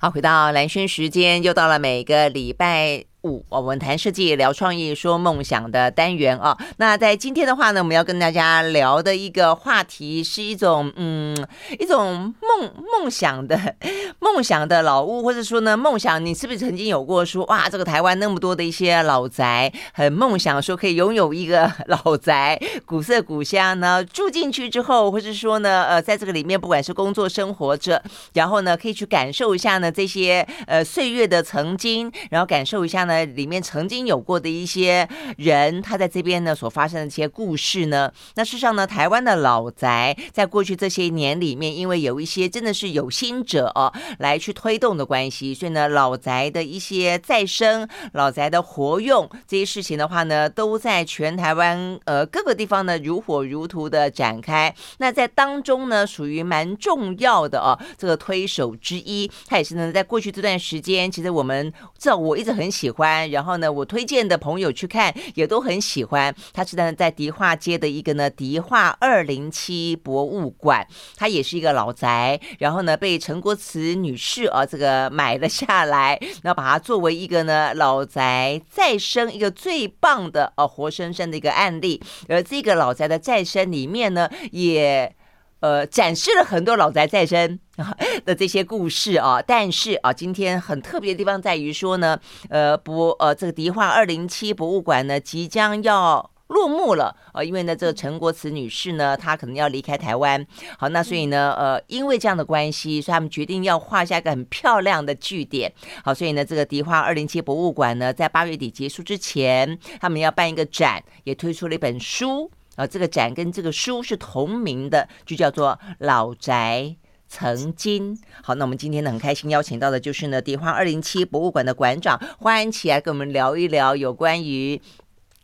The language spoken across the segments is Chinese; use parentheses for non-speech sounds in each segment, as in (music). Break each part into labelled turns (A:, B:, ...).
A: 好，回到蓝轩时间，又到了每个礼拜。五，我们谈设计、聊创意、说梦想的单元啊。那在今天的话呢，我们要跟大家聊的一个话题是一种，嗯，一种梦梦想的 (laughs) 梦想的老屋，或者说呢，梦想，你是不是曾经有过说，哇，这个台湾那么多的一些老宅，很梦想说可以拥有一个老宅，古色古香呢？住进去之后，或者说呢，呃，在这个里面，不管是工作生活着，然后呢，可以去感受一下呢这些呃岁月的曾经，然后感受一下呢。里面曾经有过的一些人，他在这边呢所发生的一些故事呢，那事实上呢，台湾的老宅在过去这些年里面，因为有一些真的是有心者哦来去推动的关系，所以呢，老宅的一些再生、老宅的活用这些事情的话呢，都在全台湾呃各个地方呢如火如荼的展开。那在当中呢，属于蛮重要的哦，这个推手之一，他也是呢在过去这段时间，其实我们这我一直很喜欢。欢然后呢，我推荐的朋友去看也都很喜欢。它是呢在迪化街的一个呢迪化二零七博物馆，它也是一个老宅。然后呢，被陈国慈女士啊这个买了下来，然后把它作为一个呢老宅再生一个最棒的呃活生生的一个案例。而这个老宅的再生里面呢，也。呃，展示了很多老宅再生 (laughs) 的这些故事啊，但是啊，今天很特别的地方在于说呢，呃，博呃这个迪化二零七博物馆呢即将要落幕了。啊，因为呢这个陈国慈女士呢她可能要离开台湾，好，那所以呢呃因为这样的关系，所以他们决定要画下一个很漂亮的句点，好，所以呢这个迪化二零七博物馆呢在八月底结束之前，他们要办一个展，也推出了一本书。啊，这个展跟这个书是同名的，就叫做《老宅曾经》。好，那我们今天呢很开心邀请到的就是呢迪化二零七博物馆的馆长花安琪来跟我们聊一聊有关于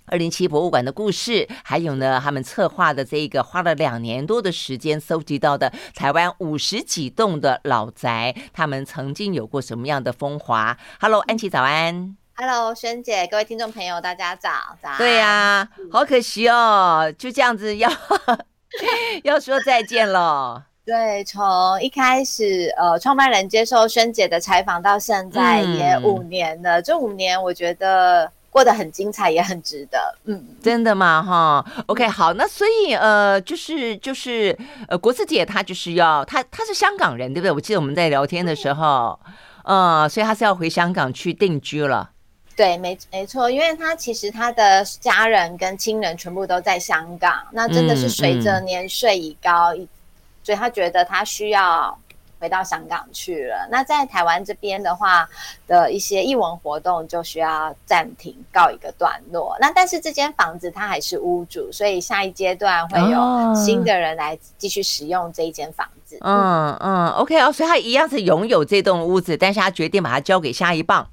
A: 二零七博物馆的故事，还有呢他们策划的这个花了两年多的时间搜集到的台湾五十几栋的老宅，他们曾经有过什么样的风华？Hello，安琪早安。
B: Hello，萱姐，各位听众朋友，大家早早。
A: 对呀、啊，好可惜哦，就这样子要 (laughs) 要说再见了。
B: 对，从一开始呃，创办人接受萱姐的采访到现在也五年了，嗯、这五年我觉得过得很精彩，也很值得。嗯，
A: 真的吗？哈，OK，好，那所以呃，就是就是呃，国慈姐她就是要她她是香港人，对不对？我记得我们在聊天的时候，嗯、呃，所以她是要回香港去定居了。
B: 对，没没错，因为他其实他的家人跟亲人全部都在香港，那真的是随着年岁已高，嗯嗯、所以他觉得他需要回到香港去了。那在台湾这边的话的一些艺文活动就需要暂停，告一个段落。那但是这间房子他还是屋主，所以下一阶段会有新的人来继续使用这一间房子。
A: 嗯嗯，嗯，OK 哦，所以他一样是拥有这栋屋子，但是他决定把它交给下一棒。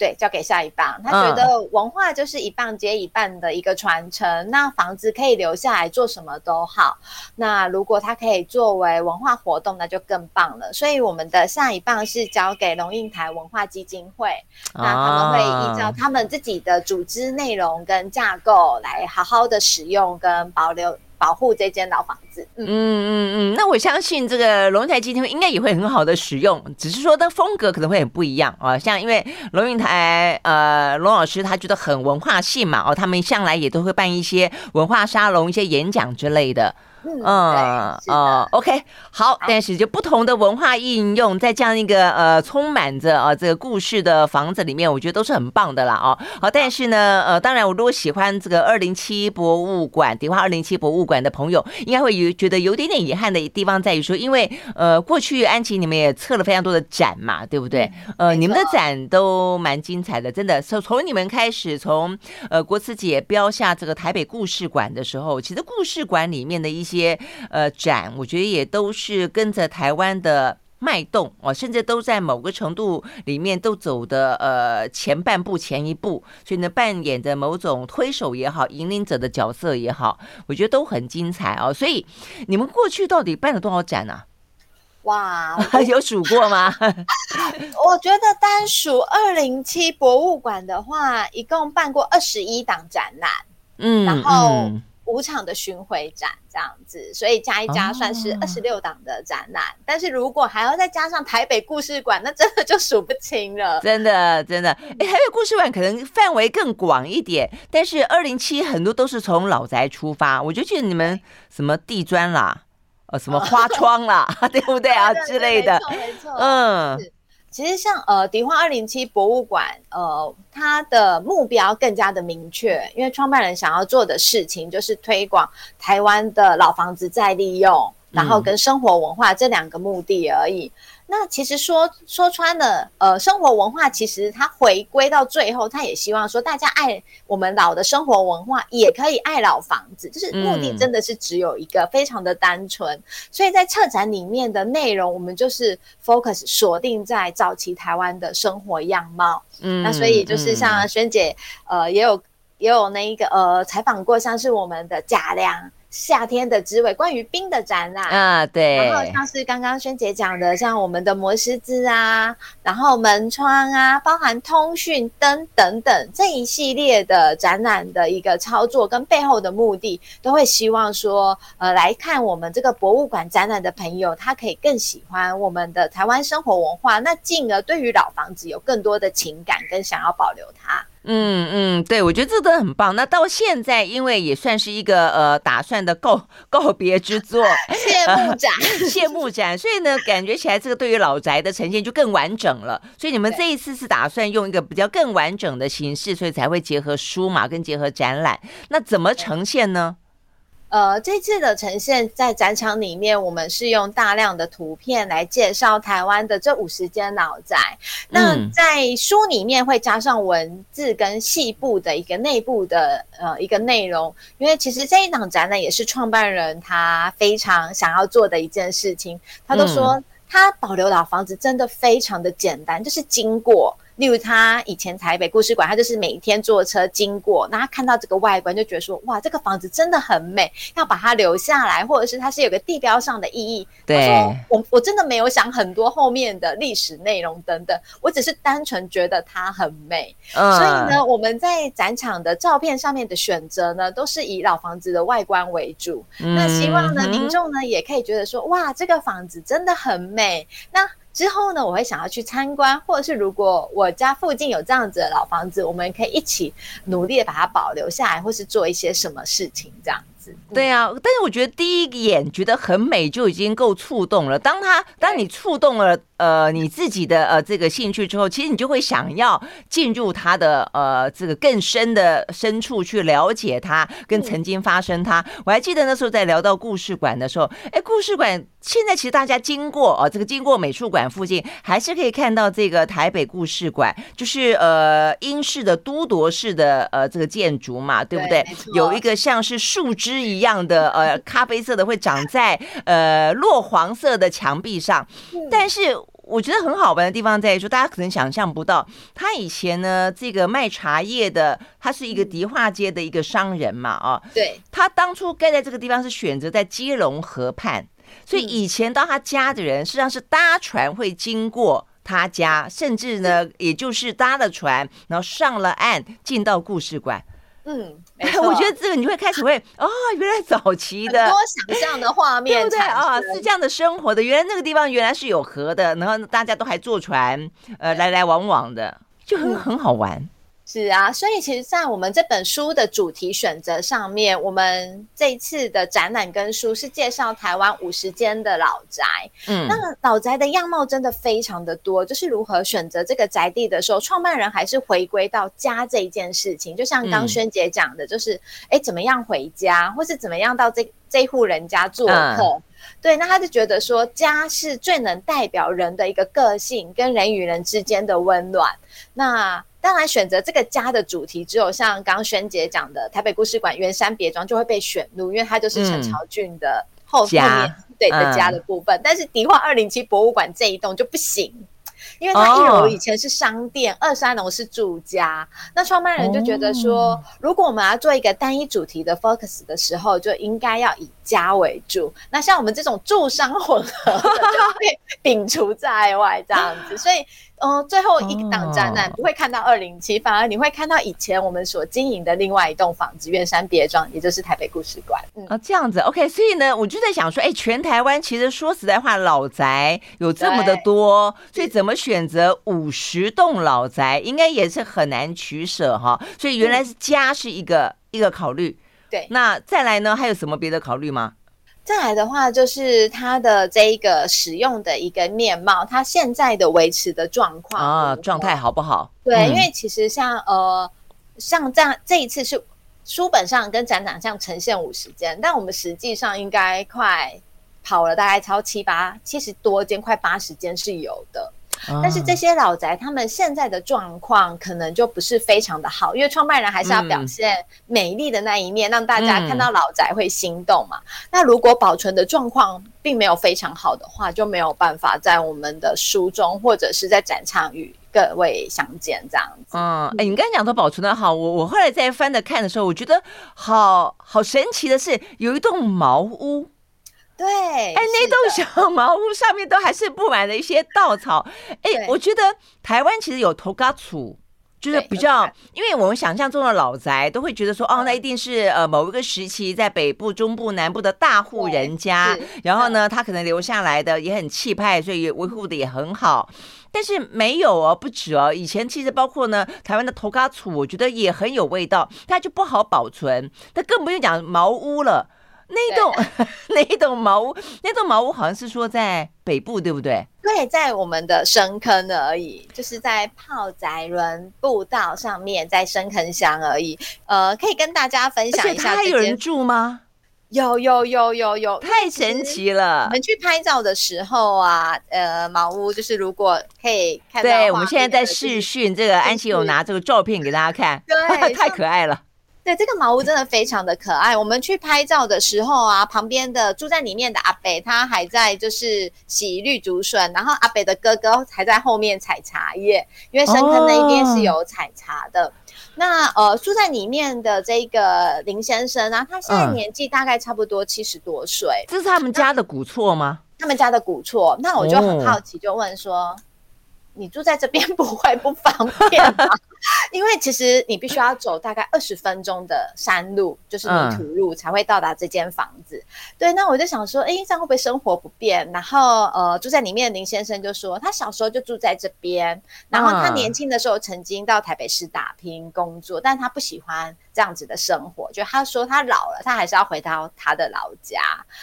B: 对，交给下一棒。他觉得文化就是一棒接一棒的一个传承。嗯、那房子可以留下来做什么都好。那如果它可以作为文化活动，那就更棒了。所以我们的下一棒是交给龙应台文化基金会。那他们会依照他们自己的组织内容跟架构来好好的使用跟保留。保护这间老房子，嗯
A: 嗯嗯，那我相信这个龙云台基金会应该也会很好的使用，只是说的风格可能会很不一样啊。像因为龙应台呃龙老师他觉得很文化性嘛，哦，他们向来也都会办一些文化沙龙、一些演讲之类的。嗯嗯哦，OK，好，但是就不同的文化应用，在这样一个呃充满着啊这个故事的房子里面，我觉得都是很棒的啦哦。好，但是呢，呃，当然我如果喜欢这个二零七博物馆，迪化二零七博物馆的朋友，应该会有觉得有点点遗憾的地方在于说，因为呃过去安琪你们也测了非常多的展嘛，对不对？呃，你们的展都蛮精彩的，真的。从从你们开始，从呃国慈姐标下这个台北故事馆的时候，其实故事馆里面的一些。些呃展，我觉得也都是跟着台湾的脉动哦，甚至都在某个程度里面都走的呃前半步前一步，所以呢扮演着某种推手也好，引领者的角色也好，我觉得都很精彩哦。所以你们过去到底办了多少展呢？啊？
B: 哇，
A: 有数过吗？
B: 我觉得单数二零七博物馆的话，一共办过二十一档展览，嗯，然后。五场的巡回展这样子，所以加一加算是二十六档的展览。哦、但是如果还要再加上台北故事馆，那真的就数不清了。
A: 真的，真的，哎，台北故事馆可能范围更广一点，但是二零七很多都是从老宅出发。我就记得你们什么地砖啦，呃，什么花窗啦，哦、(laughs) 对不对啊之类的？
B: 没错，没错，嗯。其实像呃迪化二零七博物馆，呃，它的目标更加的明确，因为创办人想要做的事情就是推广台湾的老房子再利用，然后跟生活文化这两个目的而已。那其实说说穿了，呃，生活文化其实它回归到最后，它也希望说大家爱我们老的生活文化，也可以爱老房子，就是目的真的是只有一个，非常的单纯。嗯、所以在策展里面的内容，我们就是 focus 锁定在早期台湾的生活样貌。嗯，那所以就是像萱姐，呃，也有也有那一个呃采访过，像是我们的贾良。夏天的滋味，关于冰的展览
A: 啊，对，
B: 然后像是刚刚萱姐讲的，像我们的磨石子啊，然后门窗啊，包含通讯灯等等这一系列的展览的一个操作跟背后的目的，都会希望说，呃，来看我们这个博物馆展览的朋友，他可以更喜欢我们的台湾生活文化，那进而对于老房子有更多的情感跟想要保留它。
A: 嗯嗯，对，我觉得这都很棒。那到现在，因为也算是一个呃打算的告告别之作，
B: 谢幕展，呃、(laughs)
A: 谢幕展，所以呢，感觉起来这个对于老宅的呈现就更完整了。所以你们这一次是打算用一个比较更完整的形式，所以才会结合书嘛，跟结合展览。那怎么呈现呢？
B: 呃，这次的呈现在展场里面，我们是用大量的图片来介绍台湾的这五十间老宅。那在书里面会加上文字跟细部的一个内部的呃一个内容，因为其实这一档展览也是创办人他非常想要做的一件事情。他都说他保留老房子真的非常的简单，就是经过。例如他以前台北故事馆，他就是每一天坐车经过，那他看到这个外观就觉得说，哇，这个房子真的很美，要把它留下来，或者是它是有个地标上的意义。对，我我真的没有想很多后面的历史内容等等，我只是单纯觉得它很美。嗯，所以呢，我们在展场的照片上面的选择呢，都是以老房子的外观为主。嗯，那希望呢，民众呢也可以觉得说，哇，这个房子真的很美。那之后呢，我会想要去参观，或者是如果我家附近有这样子的老房子，我们可以一起努力的把它保留下来，或是做一些什么事情这样。
A: 对啊，但是我觉得第一眼觉得很美就已经够触动了。当他当你触动了呃你自己的呃这个兴趣之后，其实你就会想要进入他的呃这个更深的深处去了解他，跟曾经发生他。我还记得那时候在聊到故事馆的时候，哎，故事馆现在其实大家经过啊、呃、这个经过美术馆附近，还是可以看到这个台北故事馆，就是呃英式的都铎式的呃这个建筑嘛，对不对？对，有一个像是树枝。是一样的，呃，(laughs) 咖啡色的会长在呃落黄色的墙壁上，但是我觉得很好玩的地方在于说，大家可能想象不到，他以前呢，这个卖茶叶的，他是一个迪化街的一个商人嘛，啊，
B: 对，
A: 他当初盖在这个地方是选择在基隆河畔，所以以前到他家的人实际上是搭船会经过他家，甚至呢，也就是搭了船，然后上了岸进到故事馆。
B: 嗯，(laughs)
A: 我觉得这个你会开始会哦，原来早期的
B: 多想象的画面，(laughs)
A: 对不对啊？是这样的生活的，原来那个地方原来是有河的，然后大家都还坐船，呃，来来往往的，就很 (laughs) 很好玩。
B: 是啊，所以其实，在我们这本书的主题选择上面，我们这一次的展览跟书是介绍台湾五十间的老宅。嗯，那老宅的样貌真的非常的多，就是如何选择这个宅地的时候，创办人还是回归到家这一件事情。就像刚萱姐讲的，就是哎、嗯，怎么样回家，或是怎么样到这这户人家做客。嗯、对，那他就觉得说，家是最能代表人的一个个性，跟人与人之间的温暖。那当然，选择这个家的主题，只有像刚刚萱姐讲的台北故事馆圆山别庄就会被选入，因为它就是陈朝俊的后对的家的部分。嗯、但是迪化二零七博物馆这一栋就不行，因为它一楼以前是商店，哦、二三楼是住家。那创办人就觉得说，哦、如果我们要做一个单一主题的 focus 的时候，就应该要以家为主。那像我们这种住商混合的，就被 (laughs) 摒除在外这样子。所以，嗯、呃，最后一档展览不会看到二零七，反而你会看到以前我们所经营的另外一栋房子——圆山别庄，也就是台北故事馆。嗯，
A: 啊，这样子，OK。所以呢，我就在想说，哎、欸，全台湾其实说实在话，老宅有这么的多，所以怎么选择五十栋老宅，应该也是很难取舍哈。所以原来是家是一个、嗯、一个考虑。
B: 对，
A: 那再来呢？还有什么别的考虑吗？
B: 再来的话，就是它的这一个使用的一个面貌，它现在的维持的状况
A: 啊，状态好不好？
B: 对，嗯、因为其实像呃，像这样这一次是书本上跟展览上呈现五十间，但我们实际上应该快跑了大概超七八七十多间，快八十间是有的。但是这些老宅，他们现在的状况可能就不是非常的好，因为创办人还是要表现美丽的那一面，让大家看到老宅会心动嘛。那如果保存的状况并没有非常好的话，就没有办法在我们的书中或者是在展场与各位相见这样子。
A: 嗯，哎，你刚才讲的保存的好，我我后来在翻着看的时候，我觉得好好神奇的是，有一栋茅屋。
B: 对，
A: 哎，那栋小茅屋上面都还是布满了一些稻草。哎，我觉得台湾其实有头家厝，就是比较，因为我们想象中的老宅都会觉得说，哦，那一定是呃某一个时期在北部、中部、南部的大户人家，然后呢，他可能留下来的也很气派，所以维护的也很好。但是没有哦，不止哦，以前其实包括呢，台湾的头家厝，我觉得也很有味道，它就不好保存，那更不用讲茅屋了。那一栋 (laughs) 那一栋茅屋，那栋茅屋好像是说在北部，对不对？
B: 对，在我们的深坑而已，就是在炮仔仑步道上面，在深坑乡而已。呃，可以跟大家分享一下，
A: 还有人住吗？
B: 有有有有有，
A: 太神奇了！
B: 我们去拍照的时候啊，呃，茅屋就是如果可以看到，
A: 对，我们现在在试训，这个安琪有拿这个照片给大家看，
B: 对，(laughs)
A: 太可爱了。
B: 对，这个茅屋真的非常的可爱。我们去拍照的时候啊，旁边的住在里面的阿北，他还在就是洗绿竹笋，然后阿北的哥哥还在后面采茶叶，因为深坑那一边是有采茶的。哦、那呃，住在里面的这个林先生啊，他现在年纪大概差不多七十多岁。嗯、
A: 这是他们家的古厝吗？
B: 他们家的古厝。那我就很好奇，就问说。哦你住在这边 (laughs) 不会不方便吗？因为其实你必须要走大概二十分钟的山路，就是泥土路，才会到达这间房子。嗯、对，那我就想说，哎，这样会不会生活不便？然后，呃，住在里面的林先生就说，他小时候就住在这边，然后他年轻的时候曾经到台北市打拼工作，但他不喜欢这样子的生活，就他说他老了，他还是要回到他的老家，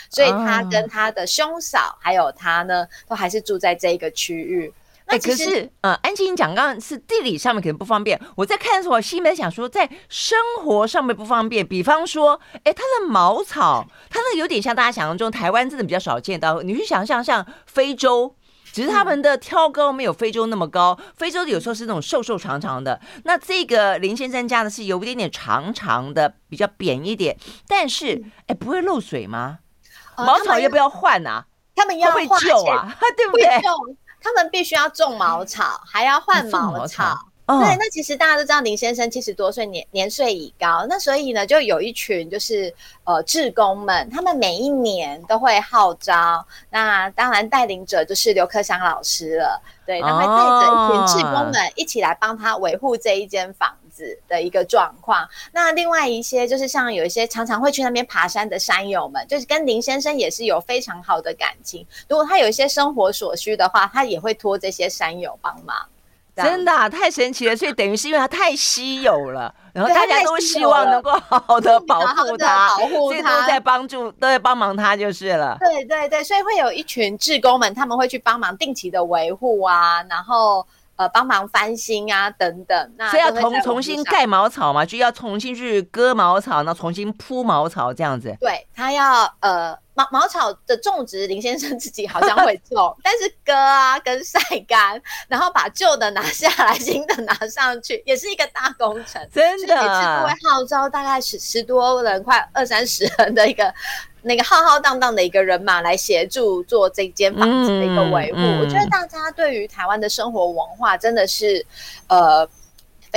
B: 所以他跟他的兄嫂还有他呢，都还是住在这一个区域。
A: 哎，可是，呃，安琪，你讲刚刚是地理上面可能不方便。我在看的时候，我心里面想说，在生活上面不方便。比方说，哎，它的茅草，它那个有点像大家想象中，台湾真的比较少见到。你去想象像非洲，只是他们的挑高没有非洲那么高，非洲的有时候是那种瘦瘦长长的。那这个林先生家的是有一点点长长的，比较扁一点，但是，哎，不会漏水吗？茅草要不要换啊？
B: 他们要
A: 会旧啊，(laughs) 对不对？
B: 他们必须要种茅草，还要换茅草。哦、对，那其实大家都知道林先生七十多岁，年年岁已高，那所以呢，就有一群就是呃志工们，他们每一年都会号召。那当然带领者就是刘克祥老师了，对，他会带着一群志工们一起来帮他维护这一间房子的一个状况。那另外一些就是像有一些常常会去那边爬山的山友们，就是跟林先生也是有非常好的感情。如果他有一些生活所需的话，他也会托这些山友帮忙。
A: 真的、啊、太神奇了，所以等于是因为它太稀有了，然后大家都希望能够好 (laughs) 好的保护它，保护它，都在帮助，都在帮忙它就是了。
B: 对对对，所以会有一群志工们，他们会去帮忙定期的维护啊，然后呃帮忙翻新啊等等。那
A: 所以要重重新盖茅草嘛，就要重新去割茅草，然后重新铺茅草这样子。
B: 对，他要呃。茅茅草的种植，林先生自己好像会种，(laughs) 但是割啊跟晒干，然后把旧的拿下来，(laughs) 新的拿上去，也是一个大工程。
A: 真的，
B: 每次都会号召大概十十多人，快二三十人的一个那个浩浩荡荡的一个人马来协助做这间房子的一个维护。嗯嗯、我觉得大家对于台湾的生活文化真的是，呃。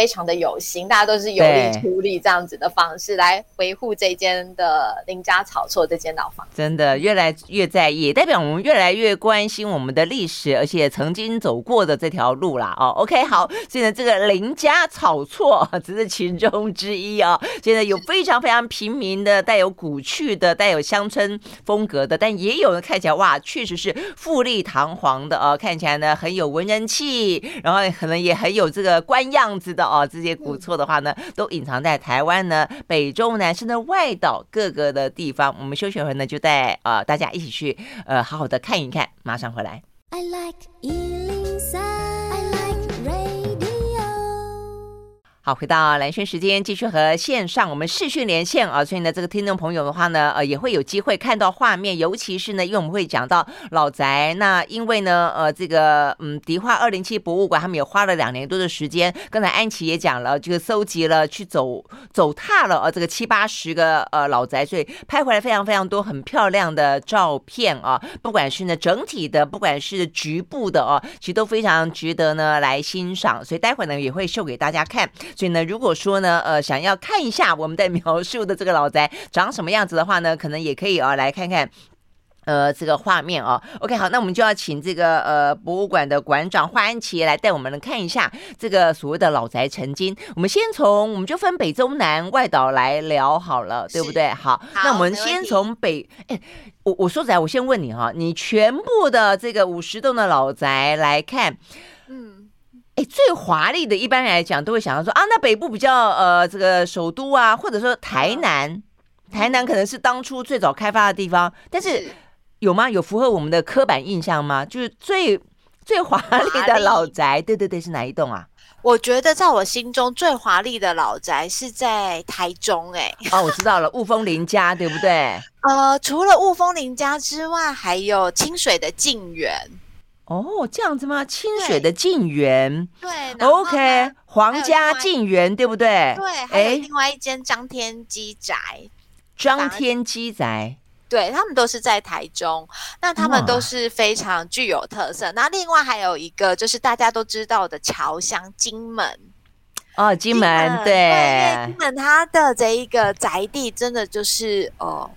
C: 非常的有心，大家都是有力出力这样子的方式来维护这间的林家草厝这间老房。
A: 真的越来越在意，代表我们越来越关心我们的历史，而且曾经走过的这条路啦。哦，OK，好，现在这个林家草厝只是其中之一啊、哦。现在有非常非常平民的，带有古趣的，带有乡村风格的，但也有人看起来哇，确实是富丽堂皇的哦，看起来呢很有文人气，然后可能也很有这个官样子的哦。这些古厝的话呢，都隐藏在台湾呢北中南甚至外岛各个的地方。我们休息会呢，就带呃大家一起去呃好好的看一看，马上回来。I like 好，回到蓝轩时间，继续和线上我们视讯连线啊，所以呢，这个听众朋友的话呢，呃，也会有机会看到画面，尤其是呢，因为我们会讲到老宅，那因为呢，呃，这个嗯，迪化二零七博物馆他们也花了两年多的时间，刚才安琪也讲了，这个搜集了去走走踏了呃，这个七八十个呃老宅，所以拍回来非常非常多很漂亮的照片啊，不管是呢整体的，不管是局部的哦，其实都非常值得呢来欣赏，所以待会呢也会秀给大家看。所以呢，如果说呢，呃，想要看一下我们在描述的这个老宅长什么样子的话呢，可能也可以啊、哦，来看看，(laughs) 呃，这个画面啊、哦。OK，好，那我们就要请这个呃博物馆的馆长华安琪来带我们来看一下这个所谓的老宅曾经。我们先从我们就分北中南外岛来聊好了，对不对？好，好，那我们先从北，哎，我我说起来，我先问你哈，你全部的这个五十栋的老宅来看，嗯。哎，最华丽的，一般来讲都会想到说啊，那北部比较呃，这个首都啊，或者说台南，台南可能是当初最早开发的地方，但是有吗？有符合我们的刻板印象吗？就是最最华丽的老宅，对对对，是哪一栋啊？
B: 我觉得在我心中最华丽的老宅是在台中，哎，
A: 哦，我知道了，雾峰林家，对不对？
B: 呃，除了雾峰林家之外，还有清水的静园。
A: 哦，这样子吗？清水的静园，
B: 对
A: ，OK，皇家静园，对不对？
B: 对，还有另外一间张天基宅，
A: 张天基宅，
B: 对，他们都是在台中，那他们都是非常具有特色。那另外还有一个就是大家都知道的侨乡金门，
A: 哦，金门，金门对，
B: 对，金门它的这一个宅地真的就是哦。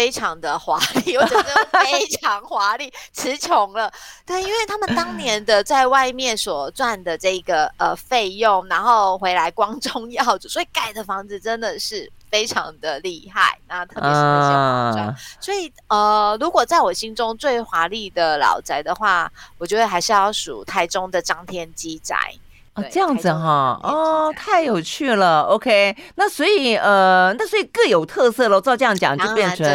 B: 非常的华丽，(laughs) 我觉得非常华丽，词穷了。对，因为他们当年的在外面所赚的这个呃费用，然后回来光宗耀祖，所以盖的房子真的是非常的厉害。那特别是那些房子，uh、所以呃，如果在我心中最华丽的老宅的话，我觉得还是要数台中的张天基宅。
A: 哦，这样子哈，哦，太有趣了。OK，那所以呃，那所以各有特色喽。照这样讲，就变成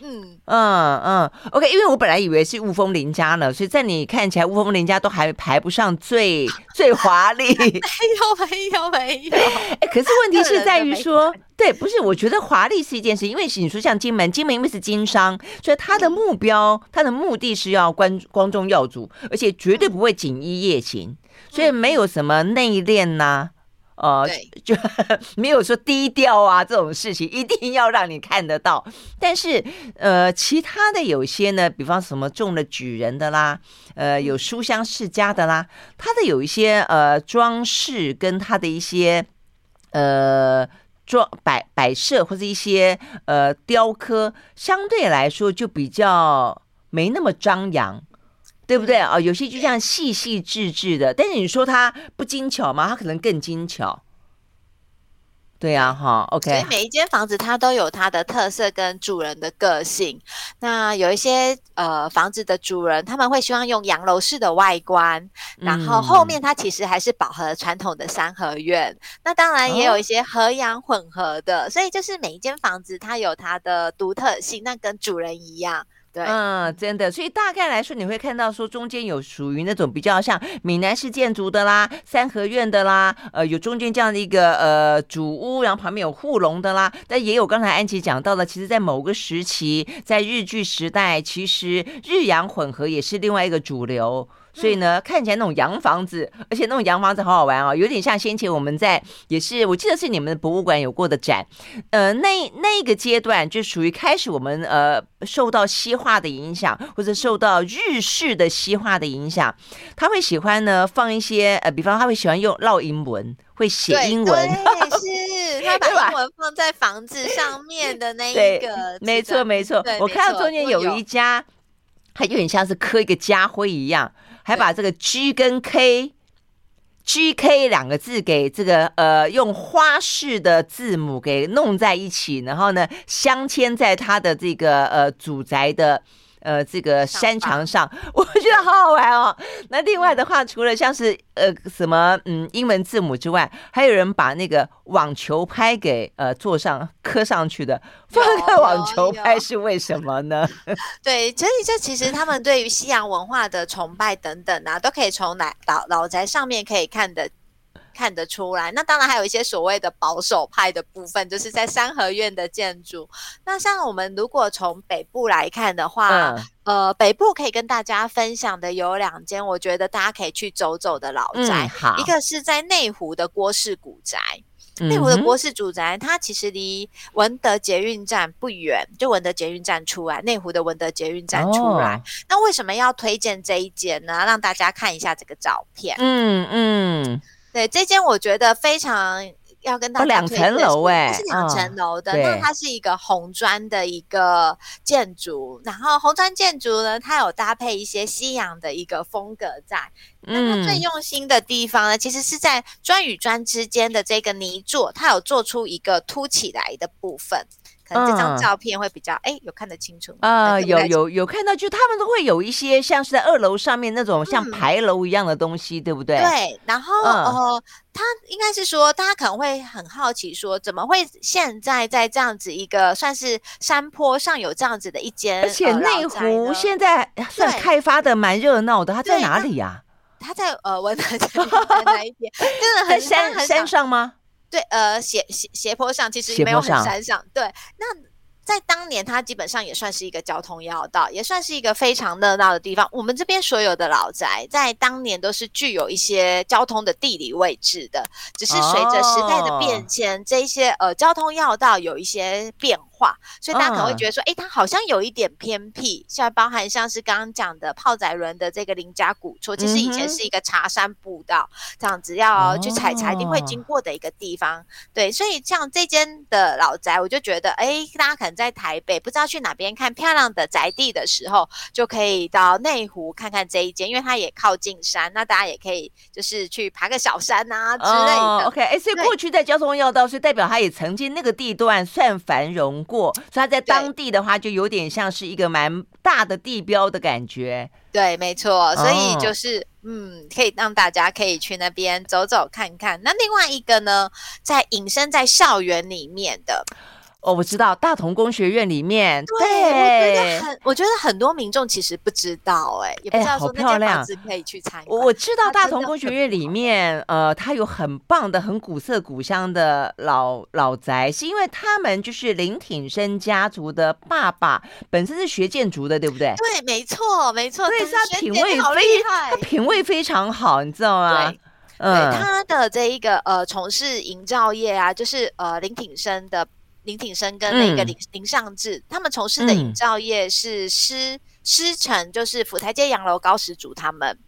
A: 嗯嗯嗯。OK，因为我本来以为是雾峰林家呢，所以在你看起来，雾峰林家都还排不上最 (laughs) 最华丽。没
B: 有没有没有。
A: 哎，可是问题是在于说，对，不是？我觉得华丽是一件事，因为你说像金门，金门因为是经商，所以他的目标，他的目的是要光光宗耀祖，而且绝对不会锦衣夜行。所以没有什么内敛呐，呃，(laughs) 就没有说低调啊这种事情，一定要让你看得到。但是呃，其他的有些呢，比方什么中了举人的啦，呃，有书香世家的啦，它的有一些呃装饰跟它的一些呃装摆摆设或者一些呃雕刻，相对来说就比较没那么张扬。对不对啊？有些就这样细细致致的，但是你说它不精巧吗？它可能更精巧。对呀，哈，OK。
B: 所以每一间房子它都有它的特色跟主人的个性。那有一些呃房子的主人他们会希望用洋楼式的外观，然后后面它其实还是保和传统的三合院。嗯、那当然也有一些和洋混合的，哦、所以就是每一间房子它有它的独特性，那跟主人一样。对，
A: 嗯，真的，所以大概来说，你会看到说中间有属于那种比较像闽南式建筑的啦，三合院的啦，呃，有中间这样的一个呃主屋，然后旁边有护龙的啦，但也有刚才安琪讲到的，其实在某个时期，在日据时代，其实日洋混合也是另外一个主流。所以呢，看起来那种洋房子，而且那种洋房子好好玩哦，有点像先前我们在也是，我记得是你们的博物馆有过的展，呃，那那个阶段就属于开始我们呃受到西化的影响，或者受到日式的西化的影响，他会喜欢呢放一些呃，比方他会喜欢用烙英文，会写英文，
B: 对，(laughs) 是他把英文放在房子上面的那一个，
A: 没错没错，我看到中间有一家。它有点像是刻一个家徽一样，还把这个 G 跟 K、GK 两个字给这个呃用花式的字母给弄在一起，然后呢镶嵌在他的这个呃祖宅的。呃，这个山墙上，(laughs) 我觉得好好玩哦。那另外的话，除了像是呃什么嗯英文字母之外，还有人把那个网球拍给呃坐上磕上去的。放个网球拍是为什么呢？(laughs)
B: 对，所以这其实他们对于西洋文化的崇拜等等啊，都可以从来老老宅上面可以看得。看得出来，那当然还有一些所谓的保守派的部分，就是在三合院的建筑。那像我们如果从北部来看的话，嗯、呃，北部可以跟大家分享的有两间，我觉得大家可以去走走的老宅。
A: 嗯、好，
B: 一个是在内湖的郭氏古宅，内湖的郭氏古宅，它其实离文德捷运站不远，就文德捷运站出来，内湖的文德捷运站出来。哦、那为什么要推荐这一间呢？让大家看一下这个照片。嗯嗯。嗯对，这间我觉得非常要跟大家
A: 两层楼哎，
B: 是两层楼的。那它是一个红砖的一个建筑，然后红砖建筑呢，它有搭配一些西洋的一个风格在。那它最用心的地方呢，其实是在砖与砖之间的这个泥作，它有做出一个凸起来的部分。这张照片会比较哎、嗯，有看得清楚
A: 啊、呃？有有有看到，就他们都会有一些像是在二楼上面那种像牌楼一样的东西，嗯、对不对？
B: 对。然后、嗯、呃，他应该是说，大家可能会很好奇，说怎么会现在在这样子一个算是山坡上有这样子的一间，
A: 而且内湖现在算开发的蛮热闹的，它在哪里呀、
B: 啊？它在呃，我在 (laughs) 哪一边？真的很
A: 山很山上吗？
B: 对，呃，斜斜斜坡上其实没有很山上，对，那。在当年，它基本上也算是一个交通要道，也算是一个非常热闹的地方。我们这边所有的老宅，在当年都是具有一些交通的地理位置的，只是随着时代的变迁，哦、这一些呃交通要道有一些变化，所以大家可能会觉得说，哎、嗯，它好像有一点偏僻。像包含像是刚刚讲的泡仔轮的这个林家古厝，其实以前是一个茶山步道，这样子要去采茶一定会经过的一个地方。哦、对，所以像这间的老宅，我就觉得，哎，大家可能。在台北不知道去哪边看漂亮的宅地的时候，就可以到内湖看看这一间，因为它也靠近山，那大家也可以就是去爬个小山啊之类的。哦、
A: OK，哎，所以过去在交通要道，所以代表它也曾经那个地段算繁荣过，所以它在当地的话就有点像是一个蛮大的地标的感觉。
B: 对，没错，所以就是、哦、嗯，可以让大家可以去那边走走看看。那另外一个呢，在隐身在校园里面的。
A: 哦，我知道大同工学院里面，
B: 对，对我觉得很，我觉得很多民众其实不知道、欸，哎，也不知道说那间房子可以去参观。
A: 我知道大同工学院里面，呃，它有很棒的、很古色古香的老老宅，是因为他们就是林挺生家族的爸爸本身是学建筑的，对不对？
B: 对，没错，没错，
A: 对，是他品味非他品味非常好，你知道
B: 吗？对他的这一个呃，从事营造业啊，就是呃，林挺生的。林挺生跟那个林林尚志，嗯、他们从事的营造业是师师承，就是府台街洋楼高石主他们。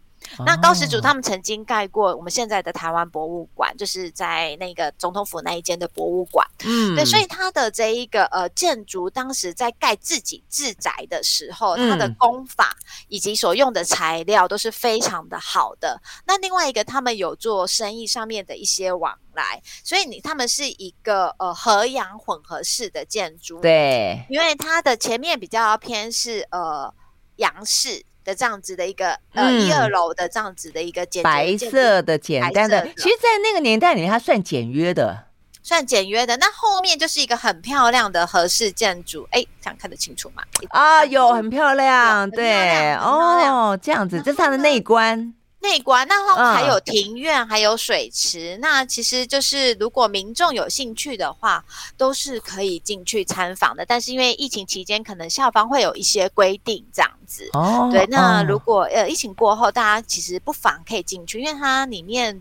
B: 那高石主他们曾经盖过我们现在的台湾博物馆，就是在那个总统府那一间的博物馆。嗯，对，所以他的这一个呃建筑，当时在盖自己自宅的时候，他的工法以及所用的材料都是非常的好的。那另外一个，他们有做生意上面的一些往来，所以你他们是一个呃和洋混合式的建筑。
A: 对，
B: 因为它的前面比较偏是呃洋式。的这样子的一个呃一二楼的这样子的一个简
A: 白色的简单的，其实，在那个年代里，它算简约的，
B: 算简约的。那后面就是一个很漂亮的合式建筑，哎，这样看得清楚吗？
A: 啊，有很漂亮，对，哦，这样子，这是它的内观。
B: 内观，那还有庭院，嗯、还有水池。那其实就是如果民众有兴趣的话，都是可以进去参访的。但是因为疫情期间，可能校方会有一些规定这样子。哦，对。那如果呃疫情过后，大家其实不妨可以进去，因为它里面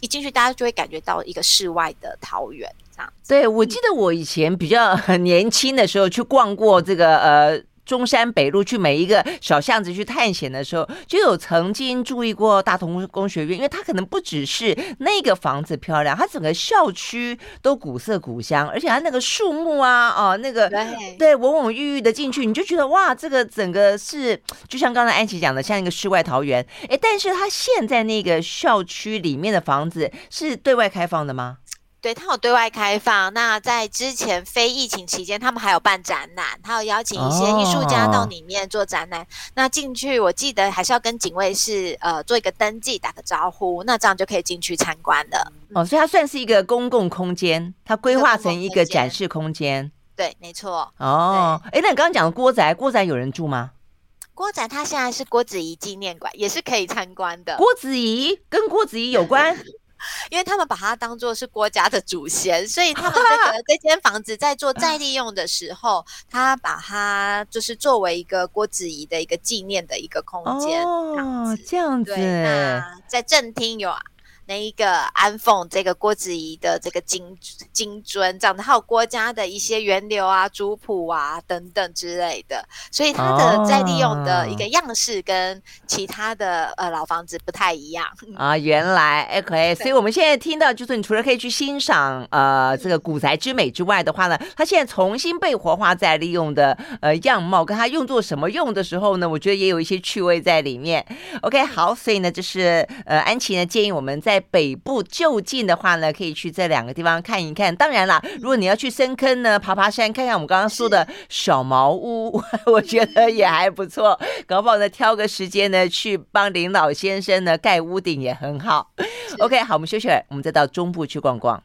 B: 一进去，大家就会感觉到一个世外的桃园这样子。
A: 对，我记得我以前比较很 (laughs) 年轻的时候去逛过这个呃。中山北路去每一个小巷子去探险的时候，就有曾经注意过大同工学院，因为它可能不只是那个房子漂亮，它整个校区都古色古香，而且它那个树木啊，(laughs) 哦，那个对，对，蓊蓊郁郁的进去，你就觉得哇，这个整个是就像刚才安琪讲的，像一个世外桃源。哎，但是它现在那个校区里面的房子是对外开放的吗？
B: 对，他有对外开放。那在之前非疫情期间，他们还有办展览，他有邀请一些艺术家到里面做展览。哦、那进去，我记得还是要跟警卫室呃做一个登记，打个招呼，那这样就可以进去参观了。
A: 哦，所以它算是一个公共空间，它规划成一个展示空间。
B: 对，没错。
A: 哦，哎，那你刚刚讲的郭宅，郭宅有人住吗？
B: 郭宅它现在是郭子仪纪念馆，也是可以参观的。
A: 郭子仪跟郭子仪有关？
B: 因为他们把它当做是郭家的祖先，所以他们这个 (laughs) 这间房子在做再利用的时候，他把它就是作为一个郭子仪的一个纪念的一个空间。
A: 哦，这样子。
B: 对，那在正厅有。那一个安凤这个郭子仪的这个金金尊，这样的，还有郭家的一些源流啊、族谱啊等等之类的，所以它的在利用的一个样式跟其他的呃老房子不太一样
A: 啊。原来 OK，所以我们现在听到就是，你除了可以去欣赏呃这个古宅之美之外的话呢，它现在重新被活化再利用的呃样貌，跟它用作什么用的时候呢，我觉得也有一些趣味在里面。OK，好，所以呢，就是呃安琪呢建议我们在北部就近的话呢，可以去这两个地方看一看。当然啦，如果你要去深坑呢，爬爬山，看看我们刚刚说的小茅屋，(laughs) 我觉得也还不错。搞不好呢，挑个时间呢，去帮林老先生呢盖屋顶也很好。OK，好，我们休息会，我们再到中部去逛逛。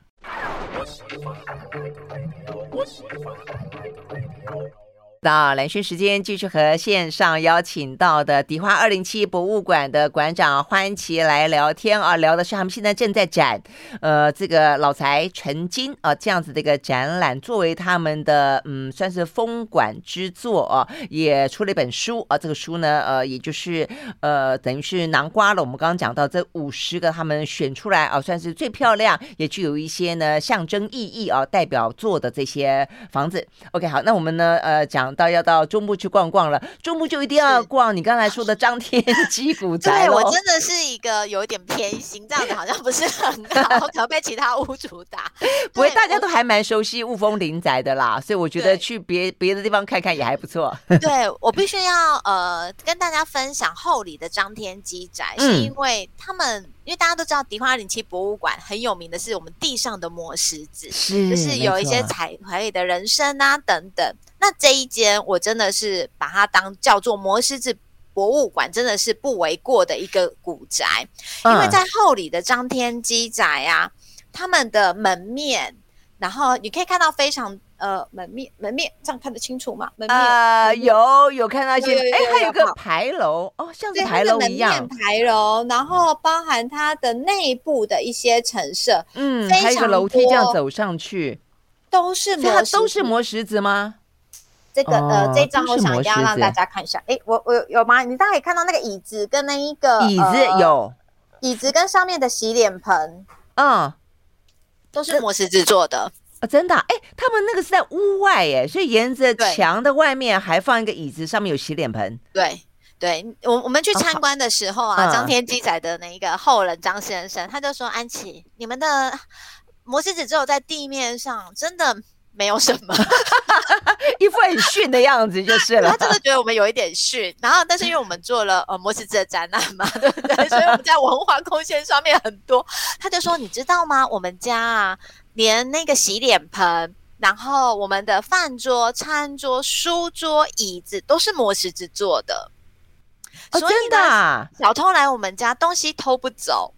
A: 到蓝轩时间，继续和线上邀请到的迪化二零七博物馆的馆长欢琪来聊天啊，聊的是他们现在正在展，呃，这个老宅成金啊这样子的一个展览，作为他们的嗯算是封馆之作啊，也出了一本书啊，这个书呢，呃，也就是呃等于是囊瓜了我们刚刚讲到这五十个他们选出来啊，算是最漂亮，也具有一些呢象征意义啊，代表作的这些房子。OK，好，那我们呢，呃，讲。到要到中部去逛逛了，中部就一定要逛你刚才说的张天基古 (laughs) 宅。
B: 对，我真的是一个有一点偏心，这样子好像不是很好，(laughs) 可能被其他屋主打。(laughs)
A: 不会，大家都还蛮熟悉雾峰林宅的啦，所以我觉得去别别的地方看看也还不错。
B: 对，我必须要呃跟大家分享后里的张天基宅，是因为他们。因为大家都知道迪化二零七博物馆很有名的是我们地上的磨石子，
A: 是
B: 就是有一些彩怀里的人生啊等等。那这一间我真的是把它当叫做磨石子博物馆，真的是不为过的一个古宅。因为在后里的张天基宅啊，他们的门面，然后你可以看到非常。呃，门面门面这样看得清楚吗？门面
A: 呃，有有看到一些，哎，还有个牌楼哦，像是牌楼一样。
B: 牌楼，然后包含它的内部的一些陈设，
A: 嗯，还有个楼梯这样走上去，
B: 都是磨，
A: 它都是磨石子吗？
B: 这个呃，这张我想一定要让大家看一下。哎，我我有有吗？你大家可以看到那个椅子跟那一个
A: 椅子有，
B: 椅子跟上面的洗脸盆，嗯，都是磨石子做的。
A: 哦、真的、啊，哎，他们那个是在屋外，哎，所以沿着墙的外面还放一个椅子，上面有洗脸盆。
B: 对，对我我们去参观的时候啊，张、哦、天基仔的那一个后人张先生，嗯、他就说：“安琪，你们的磨石子只有在地面上，真的没有什么，(laughs)
A: 一副很逊的样子就是了。”
B: 他真的觉得我们有一点逊。然后，但是因为我们做了呃摩石子的展览嘛，(laughs) 对不对？所以我们在文化空间上面很多。他就说：“你知道吗？我们家啊。”连那个洗脸盆，然后我们的饭桌、餐桌、书桌、椅子都是磨石子做的。
A: 哦，真的啊？
B: 小偷来我们家，东西偷不走，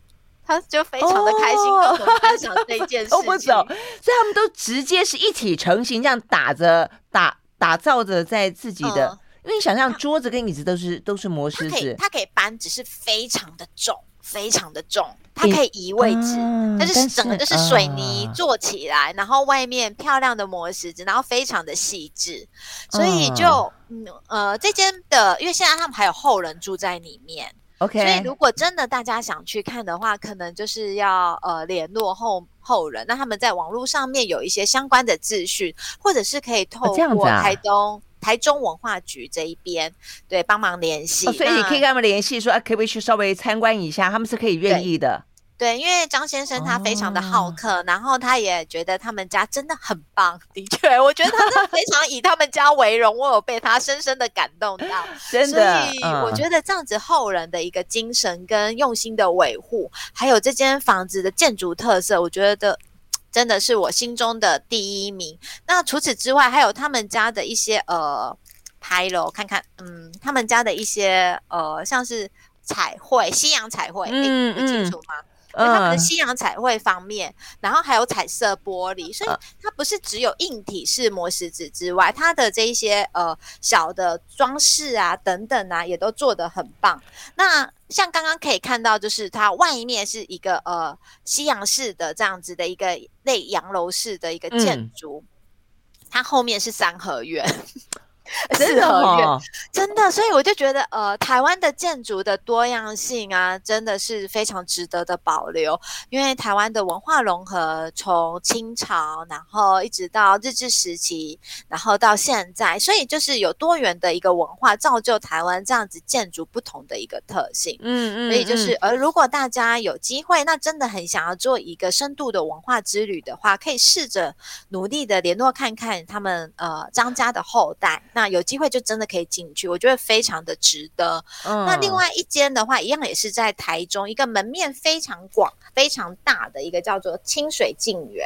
B: 他就非常的开心，跟我们分享这一件事情。(laughs)
A: 偷不走，所以他们都直接是一体成型，这样打着打打造着在自己的。嗯因为你想象桌子跟椅子都是都是磨石子，
B: 它可以搬，只是非常的重，非常的重，它可以移位置，嗯、但是整个就是水泥做起来，嗯、然后外面漂亮的磨石子，然后非常的细致，所以就嗯呃这间的，因为现在他们还有后人住在里面。
A: OK，
B: 所以如果真的大家想去看的话，可能就是要呃联络后后人，那他们在网络上面有一些相关的资讯，或者是可以透过台东、哦啊、台中文化局这一边对帮忙联系、哦，
A: 所以你可以跟他们联系说啊，可不可以去稍微参观一下，他们是可以愿意的。
B: 对，因为张先生他非常的好客，哦、然后他也觉得他们家真的很棒。的确，我觉得他是非常以他们家为荣，我有被他深深的感动到。(laughs)
A: 真的，
B: 所以我觉得这样子后人的一个精神跟用心的维护，嗯、还有这间房子的建筑特色，我觉得真的是我心中的第一名。那除此之外，还有他们家的一些呃牌楼，看看，嗯，他们家的一些呃像是彩绘，西洋彩绘，嗯，不清楚吗？嗯他们的西洋彩绘方面，嗯、然后还有彩色玻璃，所以它不是只有硬体是磨石子之外，它的这一些呃小的装饰啊等等啊，也都做得很棒。那像刚刚可以看到，就是它外面是一个呃西洋式的这样子的一个类洋楼式的一个建筑，嗯、它后面是三合院。(laughs) 真的，哦、真的，所以我就觉得，呃，台湾的建筑的多样性啊，真的是非常值得的保留。因为台湾的文化融合，从清朝，然后一直到日治时期，然后到现在，所以就是有多元的一个文化，造就台湾这样子建筑不同的一个特性。嗯嗯，所以就是，而、呃、如果大家有机会，那真的很想要做一个深度的文化之旅的话，可以试着努力的联络看看他们，呃，张家的后代。那有机会就真的可以进去，我觉得非常的值得。嗯、那另外一间的话，一样也是在台中，一个门面非常广、非常大的一个叫做清水静园。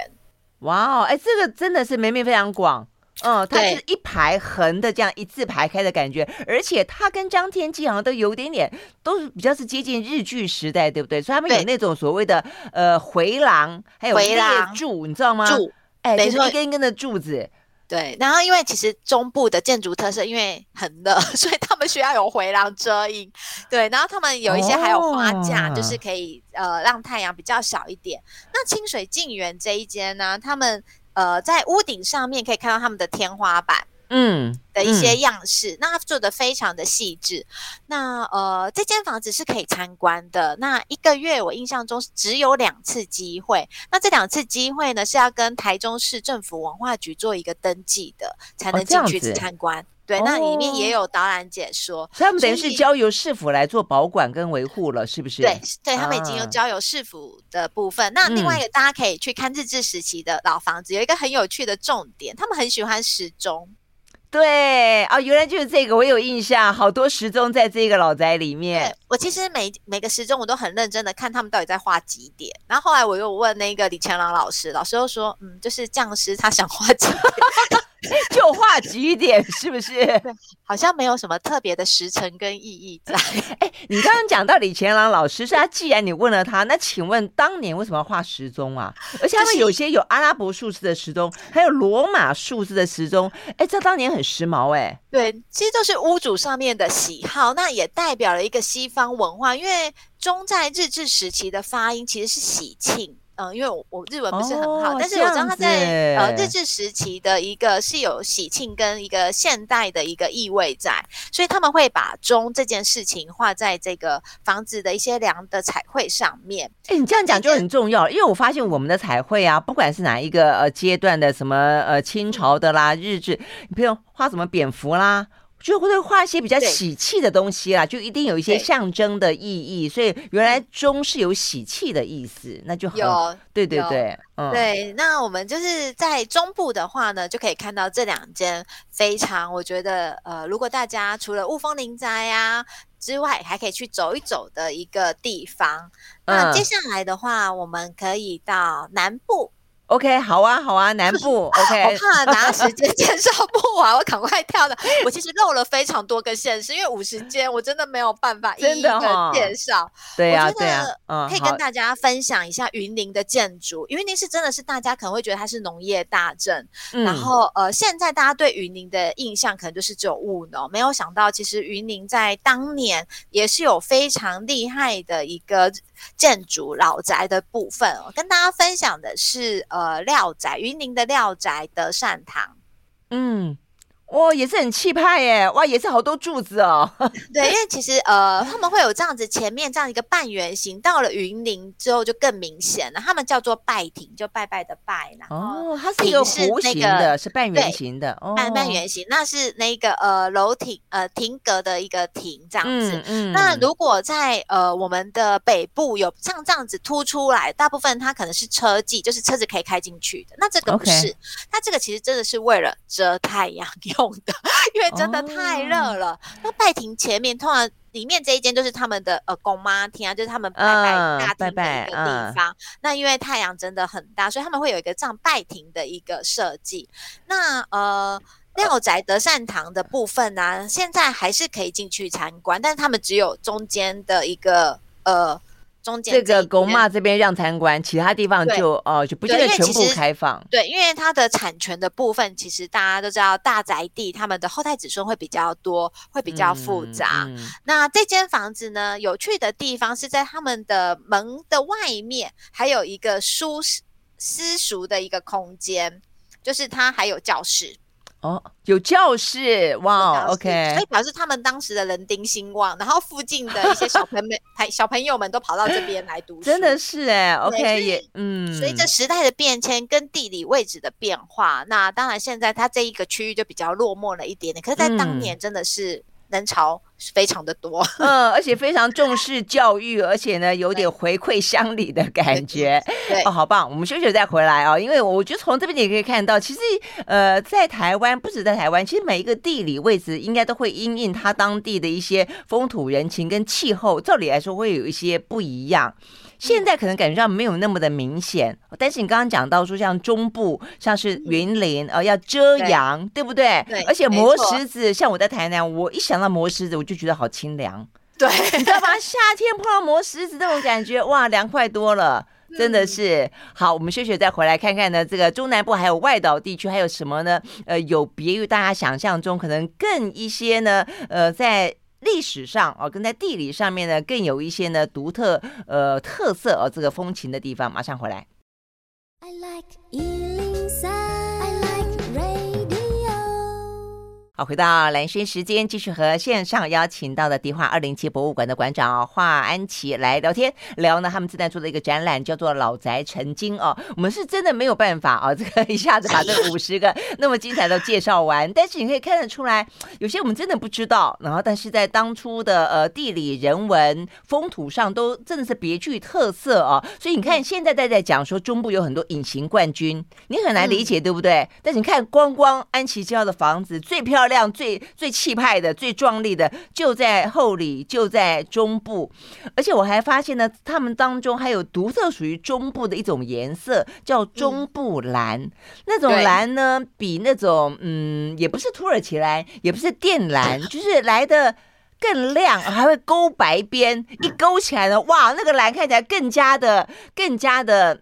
A: 哇哦，哎，这个真的是门面非常广。嗯，它是一排横的这样一字排开的感觉，而且它跟张天基好像都有点点，都是比较是接近日剧时代，对不对？所以他们有那种所谓的呃回廊，还有列柱，你知道吗？柱，哎，就是一根一根的柱子。
B: 对，然后因为其实中部的建筑特色，因为很热，(laughs) 所以他们需要有回廊遮阴。对，然后他们有一些还有花架，就是可以、哦、呃让太阳比较小一点。那清水静园这一间呢，他们呃在屋顶上面可以看到他们的天花板。嗯，的一些样式，嗯、那它做的非常的细致。那呃，这间房子是可以参观的。那一个月我印象中只有两次机会。那这两次机会呢，是要跟台中市政府文化局做一个登记的，才能进去参观。哦、对，那里面也有导览解说。哦、所以他们等于是
A: 交由市府来做保管跟维护了，是不是？
B: 对，对他们已经有交由市府的部分。啊、那另外一个，大家可以去看日治时期的老房子，有一个很有趣的重点，他们很喜欢时钟。
A: 对啊，原来就是这个，我有印象，好多时钟在这个老宅里面。
B: 我其实每每个时钟我都很认真的看他们到底在画几点，然后后来我又问那个李乾朗老师，老师又说，嗯，就是匠师他想画几点。(laughs)
A: 就画几点，是不是？(laughs)
B: 好像没有什么特别的时辰跟意义在。(laughs)
A: 哎，你刚刚讲到李乾朗老师，是他既然你问了他，那请问当年为什么要画时钟啊？而且他们有些有阿拉伯数字的时钟，还有罗马数字的时钟。哎，这当年很时髦哎。
B: 对，其实都是屋主上面的喜好，那也代表了一个西方文化，因为中在日治时期的发音其实是喜庆。嗯，因为我我日文不是很好，哦、但是我知道他在呃日治时期的一个是有喜庆跟一个现代的一个意味在，所以他们会把钟这件事情画在这个房子的一些梁的彩绘上面。
A: 哎，你这样讲就很重要，因为我发现我们的彩绘啊，不管是哪一个呃阶段的，什么呃清朝的啦、日治，你比如画什么蝙蝠啦。就会画一些比较喜气的东西啦，就一定有一些象征的意义。所以原来钟是有喜气的意思，那就好有对对
B: 对，嗯，对。那我们就是在中部的话呢，就可以看到这两间非常，我觉得呃，如果大家除了雾峰林宅啊之外，还可以去走一走的一个地方。嗯、那接下来的话，我们可以到南部。
A: OK，好啊，好啊，南部 (laughs) OK。
B: 我怕拿时间介绍不完，(laughs) 我赶快跳的。我其实漏了非常多个县市，因为五十间我真的没有办法一一的介绍。
A: 对呀，对呀，
B: 可以跟大家分享一下云林的建筑。云林是真的是大家可能会觉得它是农业大镇，嗯、然后呃，现在大家对云林的印象可能就是只有务农，没有想到其实云林在当年也是有非常厉害的一个建筑老宅的部分。我跟大家分享的是呃。呃，廖宅，云林的廖宅德善堂，
A: 嗯。哇，也是很气派耶！哇，也是好多柱子哦。(laughs)
B: 对，因为其实呃，他们会有这样子前面这样一个半圆形，到了云林之后就更明显了。他们叫做拜亭，就拜拜的拜。然后
A: 哦，它是一个弧形的，是半圆形的，
B: 半半圆形。那是那个呃楼亭呃亭阁的一个亭这样子。嗯。那如果在呃我们的北部有像这样子凸出来，大部分它可能是车技，就是车子可以开进去的。那这个不是，它这个其实真的是为了遮太阳用。的，(laughs) 因为真的太热了。Oh. 那拜亭前面通常里面这一间就是他们的呃公妈厅啊，就是他们拜拜大厅的一个地方。Uh, 那因为太阳真的很大，所以他们会有一个这样拜亭的一个设计。那呃廖宅德善堂的部分呢、啊，现在还是可以进去参观，但是他们只有中间的一个呃。中间
A: 这个公骂这边让参观，其他地方就哦就不见得全部开放。
B: 对，因为它的产权的部分，其实大家都知道，大宅地他们的后代子孙会比较多，会比较复杂。嗯嗯、那这间房子呢，有趣的地方是在他们的门的外面，还有一个书私塾的一个空间，就是它还有教室。
A: 哦，有教室哇，OK，
B: 所以表示他们当时的人丁兴旺，然后附近的一些小朋友们、(laughs) 小朋友们都跑到这边来读书，
A: 真的是哎，OK，也嗯，
B: 随着时代的变迁跟地理位置的变化，那当然现在它这一个区域就比较落寞了一点点，可是，在当年真的是。嗯人潮非常的多，(laughs)
A: 嗯，而且非常重视教育，而且呢，有点回馈乡里的感觉，
B: 对，
A: 哦，好棒！我们休息再回来哦，因为我觉得从这边你也可以看到，其实呃，在台湾不止在台湾，其实每一个地理位置应该都会因应它当地的一些风土人情跟气候，照理来说会有一些不一样。现在可能感觉上没有那么的明显，但是你刚刚讲到说，像中部，像是云林，呃，要遮阳，对，对不对？
B: 对。
A: 而且磨石子，像我在台南，我一想到磨石子，我就觉得好清凉。
B: 对，
A: 你知道吗？夏天碰到磨石子那种感觉，(laughs) 哇，凉快多了，真的是。好，我们休息再回来看看呢，这个中南部还有外岛地区还有什么呢？呃，有别于大家想象中，可能更一些呢，呃，在。历史上哦，跟在地理上面呢，更有一些呢独特呃特色哦，这个风情的地方，马上回来。I like you. 好，回到蓝轩时间，继续和线上邀请到的迪化二零七博物馆的馆长华安琪来聊天，聊呢他们正在做的一个展览，叫做《老宅成精》哦。我们是真的没有办法啊，这个一下子把这五十个那么精彩的介绍完，但是你可以看得出来，有些我们真的不知道，然后但是在当初的呃地理人文风土上都真的是别具特色哦。所以你看现在在在讲说中部有很多隐形冠军，你很难理解对不对？但是你看光光安琪家的房子最漂亮。亮最最气派的、最壮丽的，就在后里，就在中部。而且我还发现呢，他们当中还有独特属于中部的一种颜色，叫中部蓝。嗯、那种蓝呢，比那种嗯，也不是土耳其蓝，也不是靛蓝，(laughs) 就是来的更亮，还会勾白边。一勾起来呢，哇，那个蓝看起来更加的、更加的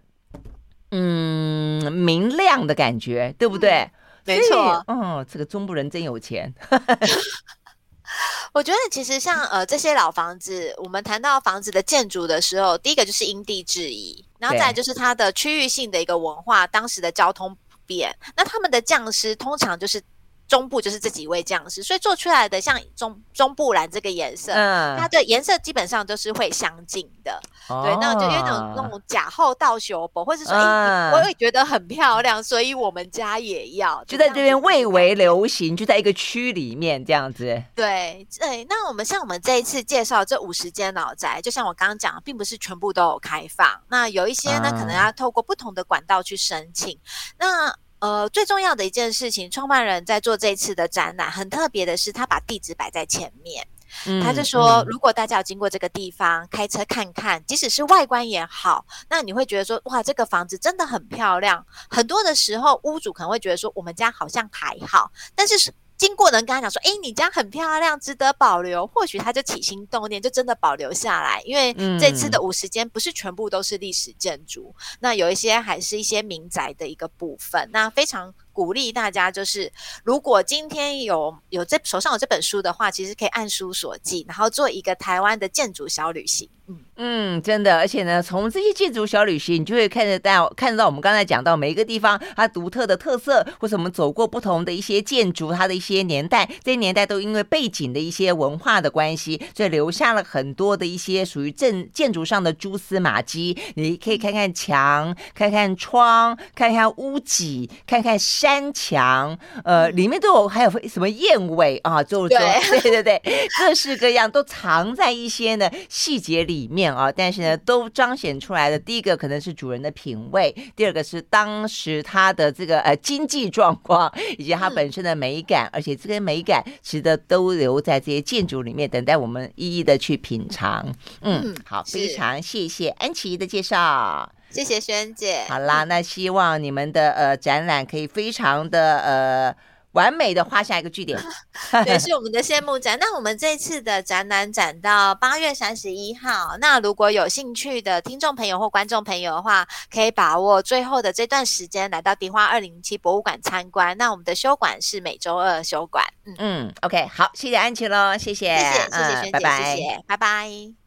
A: 嗯明亮的感觉，对不对？
B: 没错，
A: 嗯，这个中部人真有钱。(laughs)
B: 我觉得其实像呃这些老房子，我们谈到房子的建筑的时候，第一个就是因地制宜，然后再来就是它的区域性的一个文化，当时的交通不便，那他们的匠师通常就是。中部就是这几位匠师，所以做出来的像中中部蓝这个颜色，嗯，它的颜色基本上都是会相近的，哦、对，那就有那种那种假后倒修补，或者说，嗯、我也觉得很漂亮，所以我们家也要，
A: 就在这边蔚为流行，就在一个区里面这样子。
B: 对对，那我们像我们这一次介绍这五十间老宅，就像我刚刚讲，并不是全部都有开放，那有一些呢，嗯、可能要透过不同的管道去申请，那。呃，最重要的一件事情，创办人在做这次的展览，很特别的是，他把地址摆在前面，嗯、他就说，嗯、如果大家有经过这个地方，开车看看，即使是外观也好，那你会觉得说，哇，这个房子真的很漂亮。很多的时候，屋主可能会觉得说，我们家好像还好，但是。经过的人跟他讲说：“哎，你家很漂亮，值得保留。”或许他就起心动念，就真的保留下来。因为这次的五十间不是全部都是历史建筑，嗯、那有一些还是一些民宅的一个部分。那非常鼓励大家，就是如果今天有有这手上有这本书的话，其实可以按书所记，然后做一个台湾的建筑小旅行。嗯
A: 嗯，真的，而且呢，从这些建筑小旅行，你就会看得到，看得到我们刚才讲到每一个地方它独特的特色，或者我们走过不同的一些建筑，它的一些年代，这些年代都因为背景的一些文化的关系，所以留下了很多的一些属于正建筑上的蛛丝马迹。你可以看看墙，看看窗，看看屋脊，看看山墙，呃，里面都有还有什么燕尾啊，就是说，对 (laughs) 对对对，各式各样都藏在一些呢细节里。面啊，但是呢，都彰显出来的。第一个可能是主人的品味，第二个是当时他的这个呃经济状况以及它本身的美感，嗯、而且这个美感其实都留在这些建筑里面，等待我们一一的去品尝。嗯，嗯好，非常谢谢安琪的介绍，
B: 谢谢萱姐。
A: 好啦，那希望你们的呃展览可以非常的呃。完美的画下一个句点，(laughs) (laughs)
B: 也是我们的谢幕展。那我们这次的展览展到八月三十一号。那如果有兴趣的听众朋友或观众朋友的话，可以把握最后的这段时间来到迪化二零零七博物馆参观。那我们的休馆是每周二休馆。
A: 嗯嗯，OK，好，谢谢安琪喽，谢谢，
B: 谢谢谢谢萱姐，谢谢，拜拜。